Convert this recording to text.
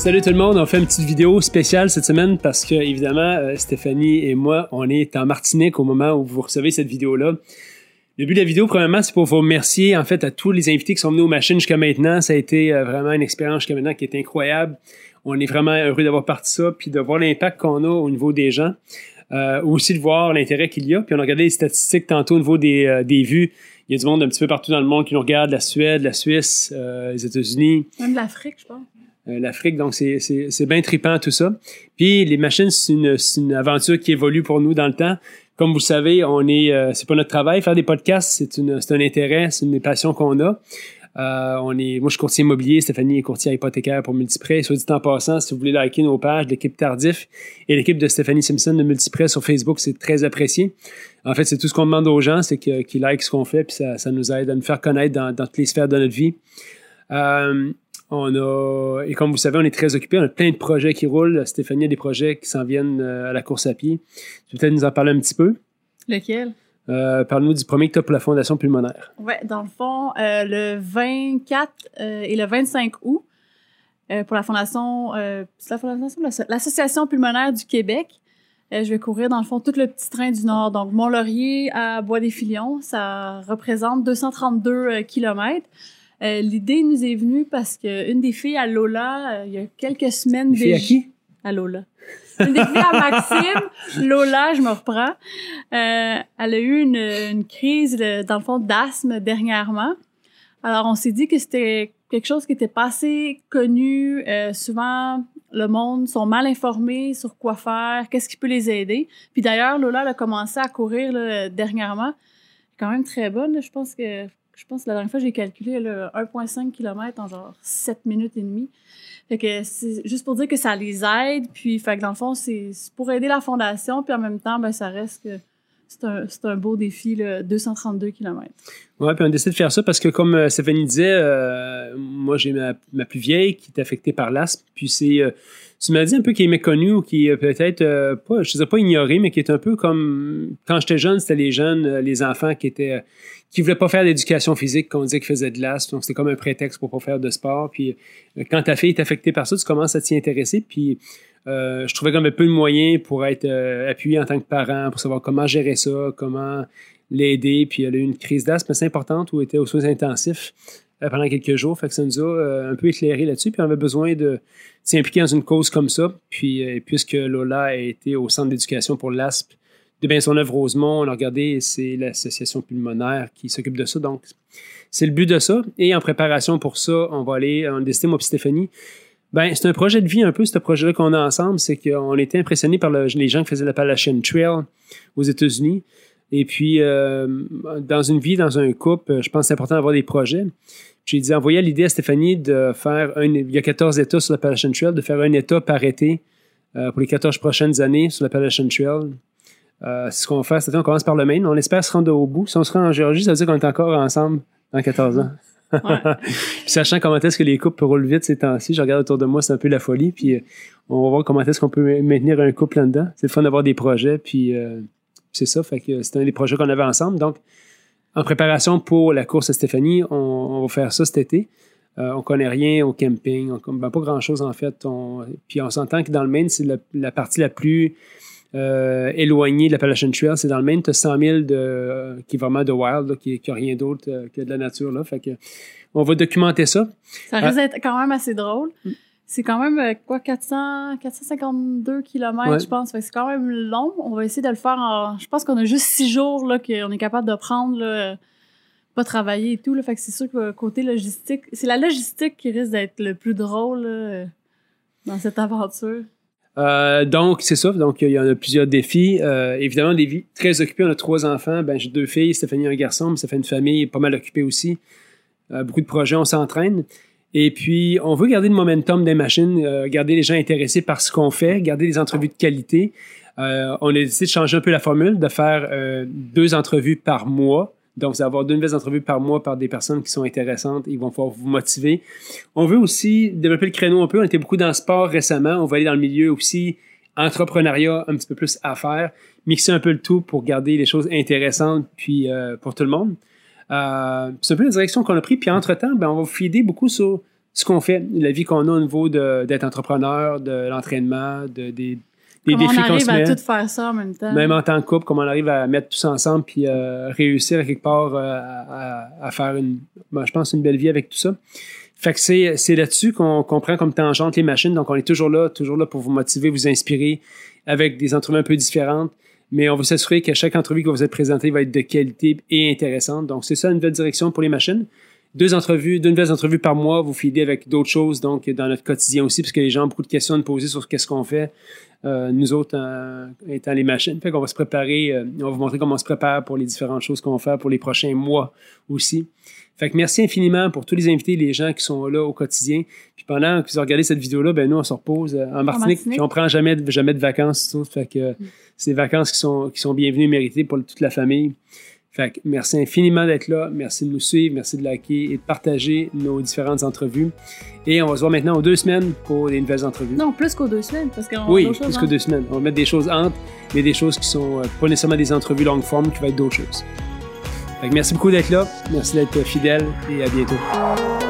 Salut tout le monde, on fait une petite vidéo spéciale cette semaine parce que évidemment euh, Stéphanie et moi, on est en Martinique au moment où vous recevez cette vidéo-là. Le but de la vidéo, premièrement, c'est pour vous remercier en fait à tous les invités qui sont venus aux machines jusqu'à maintenant. Ça a été euh, vraiment une expérience jusqu'à maintenant qui est incroyable. On est vraiment heureux d'avoir parti ça, puis de voir l'impact qu'on a au niveau des gens. Euh, aussi de voir l'intérêt qu'il y a. Puis on a regardé les statistiques tantôt au niveau des, euh, des vues. Il y a du monde un petit peu partout dans le monde qui nous regarde, la Suède, la Suisse, les États-Unis. Même l'Afrique, je pense. Euh, l'Afrique. Donc, c'est, bien trippant tout ça. Puis, les machines, c'est une, une aventure qui évolue pour nous dans le temps. Comme vous le savez, on est, euh, c'est pas notre travail. Faire des podcasts, c'est, un intérêt, c'est une des passions qu'on a. Euh, on est, moi, je suis courtier immobilier. Stéphanie est courtier hypothécaire pour Multiprêt. Soit dit en passant, si vous voulez liker nos pages, l'équipe Tardif et l'équipe de Stéphanie Simpson de Multiprêt sur Facebook, c'est très apprécié. En fait, c'est tout ce qu'on demande aux gens, c'est qu'ils likent ce qu'on fait, puis ça, ça nous aide à nous faire connaître dans, dans toutes les sphères de notre vie. Euh, on a, et comme vous savez, on est très occupé. On a plein de projets qui roulent. Stéphanie a des projets qui s'en viennent euh, à la course à pied. Tu peux peut-être nous en parler un petit peu? Lequel? Euh, Parle-nous du premier que tu as pour la Fondation pulmonaire. Ouais, dans le fond, euh, le 24 euh, et le 25 août, pour la Fondation, l'Association pulmonaire du Québec. Je vais courir, dans le fond, tout le petit train du Nord. Donc, Mont-Laurier à Bois-des-Filions, ça représente 232 kilomètres. Euh, L'idée nous est venue parce que une des filles à Lola, euh, il y a quelques semaines Fille à déjà- qui? à Lola. Une des filles à Maxime, Lola, je me reprends. Euh, elle a eu une, une crise, dans le fond, d'asthme dernièrement. Alors, on s'est dit que c'était quelque chose qui était pas assez connu. Euh, souvent, le monde sont mal informés sur quoi faire, qu'est-ce qui peut les aider. Puis d'ailleurs, Lola elle a commencé à courir là, dernièrement. Quand même très bonne. là. Je pense que je pense que la dernière fois j'ai calculé elle a 1,5 km en genre 7 minutes et demie. Fait que c'est juste pour dire que ça les aide. Puis, fait que dans le fond, c'est pour aider la fondation. Puis en même temps, ben, ça reste que c'est un, un beau défi, là, 232 km. Ouais, puis on décide de faire ça parce que, comme euh, Stéphanie disait, euh, moi, j'ai ma, ma plus vieille qui est affectée par l'asthme. Puis c'est euh, une maladie un peu qui est méconnue ou qui peut-être, euh, pas, je ne sais pas ignorée, mais qui est un peu comme quand j'étais jeune, c'était les jeunes, euh, les enfants qui étaient euh, qui voulaient pas faire d'éducation physique, qu'on disait qu'ils faisaient de l'asthme. Donc, c'était comme un prétexte pour pas faire de sport. Puis euh, quand ta fille est affectée par ça, tu commences à t'y intéresser. Puis euh, je trouvais comme un peu de moyens pour être appuyé en tant que parent, pour savoir comment gérer ça, comment l'aider. Puis elle a eu une crise d'asthme assez importante où elle était aux soins intensifs pendant quelques jours. Fait que ça nous a euh, un peu éclairé là-dessus. Puis on avait besoin de s'impliquer dans une cause comme ça. Puis euh, puisque Lola a été au centre d'éducation pour l'asthme de Bien-son-Œuvre-Rosemont, on a regardé, c'est l'association pulmonaire qui s'occupe de ça. Donc, c'est le but de ça. Et en préparation pour ça, on va aller, on a décidé, moi Stéphanie, ben, c'est un projet de vie un peu, ce projet-là qu'on a ensemble. C'est qu'on était impressionnés par le- les gens qui faisaient l'Appalachian Trail aux États-Unis. Et puis, euh, dans une vie, dans un couple, je pense que c'est important d'avoir des projets. J'ai dit, envoyer l'idée à Stéphanie de faire un, il y a 14 États sur l'Appalachian Trail, de faire un État par été euh, pour les 14 prochaines années sur l'Appalachian Trail. Euh, c'est ce qu'on va faire. C'est-à-dire, on commence par le Maine. On espère se rendre au bout. Si on se rend en Géorgie, ça veut dire qu'on est encore ensemble dans 14 ans. Ouais. Puis sachant comment est-ce que les couples roulent vite ces temps-ci, je regarde autour de moi, c'est un peu la folie. Puis euh, on va voir comment est-ce qu'on peut maintenir un couple là-dedans. C'est le fun d'avoir des projets. Puis c'est ça. Fait que c'est un des projets qu'on avait ensemble. Donc, en préparation pour la course à Stéphanie, on, on va faire ça cet été. Euh, on connaît rien au camping, on, ben, pas grand-chose en fait. On, puis on s'entend que dans le Maine, c'est la, la partie la plus euh, éloignée de l'Appalachian Trail. C'est dans le Maine, tu as 100 000 de, euh, qui est vraiment de wild, là, qui n'a rien d'autre euh, que de la nature. Là. Fait que, on va documenter ça. Ça risque d'être quand même assez drôle. C'est quand même, euh, quoi, 400, 452 km, Ouais. je pense. C'est quand même long. On va essayer de le faire en... Je pense qu'on a juste six jours, là, qu'on est capable de prendre, là, pas travailler et tout, là. Fait que c'est sûr que côté logistique, c'est la logistique qui risque d'être le plus drôle, là, dans cette aventure. Euh, donc, c'est ça. Donc, il y en a plusieurs défis. Euh, évidemment, des vies très occupées. On a trois enfants. Ben, j'ai deux filles. Stéphanie a un garçon, mais ça fait une famille pas mal occupée aussi. Euh, beaucoup de projets, on s'entraîne. Et puis, on veut garder le momentum des machines, euh, garder les gens intéressés par ce qu'on fait, garder des entrevues de qualité. Euh, on a décidé de changer un peu la formule, de faire euh, deux entrevues par mois. Donc, vous allez avoir deux nouvelles entrevues par mois par des personnes qui sont intéressantes. Ils vont pouvoir vous motiver. On veut aussi développer le créneau un peu. On était beaucoup dans le sport récemment. On va aller dans le milieu aussi entrepreneuriat, un petit peu plus affaires, mixer un peu le tout pour garder les choses intéressantes puis euh, pour tout le monde. Euh, c'est un peu la direction qu'on a pris. Puis entre-temps, ben, on va vous feeder beaucoup sur ce qu'on fait, la vie qu'on a au niveau d'être entrepreneur, de l'entraînement, de, des, des Comment défis on qu'on arrive se à met. tout faire ça en même temps? Même en tant que couple, comment on arrive à mettre tout ça ensemble puis euh, réussir à quelque part euh, à, faire une, ben, je pense, une belle vie avec tout ça. Fait que c'est, là-dessus qu'on, qu'on prend comme tangente les machines. Donc, on est toujours là, toujours là pour vous motiver, vous inspirer avec des entrevues un peu différentes. Mais on va s'assurer que chaque entrevue va vous être présentée va être de qualité et intéressante. Donc, c'est ça une nouvelle direction pour les machines. Deux entrevues, deux nouvelles entrevues par mois, vous feeder avec d'autres choses, donc dans notre quotidien aussi, parce que les gens ont beaucoup de questions à nous poser sur qu'est-ce qu'on fait. Euh, nous autres, euh, étant les machines. Fait qu'on va se préparer, euh, on va vous montrer comment on se prépare pour les différentes choses qu'on va faire pour les prochains mois aussi. Fait que merci infiniment pour tous les invités, les gens qui sont là au quotidien. Puis pendant que vous regardez cette vidéo-là, ben nous, on se repose euh, en Martinique, puis on prend jamais, de- jamais de vacances. tout. Fait que euh, c'est des vacances qui sont, qui sont bienvenues et méritées pour toute la famille. Fait que merci infiniment d'être là. Merci de nous suivre. Merci de liker et de partager nos différentes entrevues. Et on va se voir maintenant aux deux semaines pour des nouvelles entrevues. Non, plus qu'aux deux semaines, parce qu'on Oui, plus que deux semaines. On va mettre des choses entre, mais des choses qui sont euh, pas nécessairement des entrevues long form, qui va être d'autres choses. Fait que merci beaucoup d'être là. Merci d'être fidèle et à bientôt.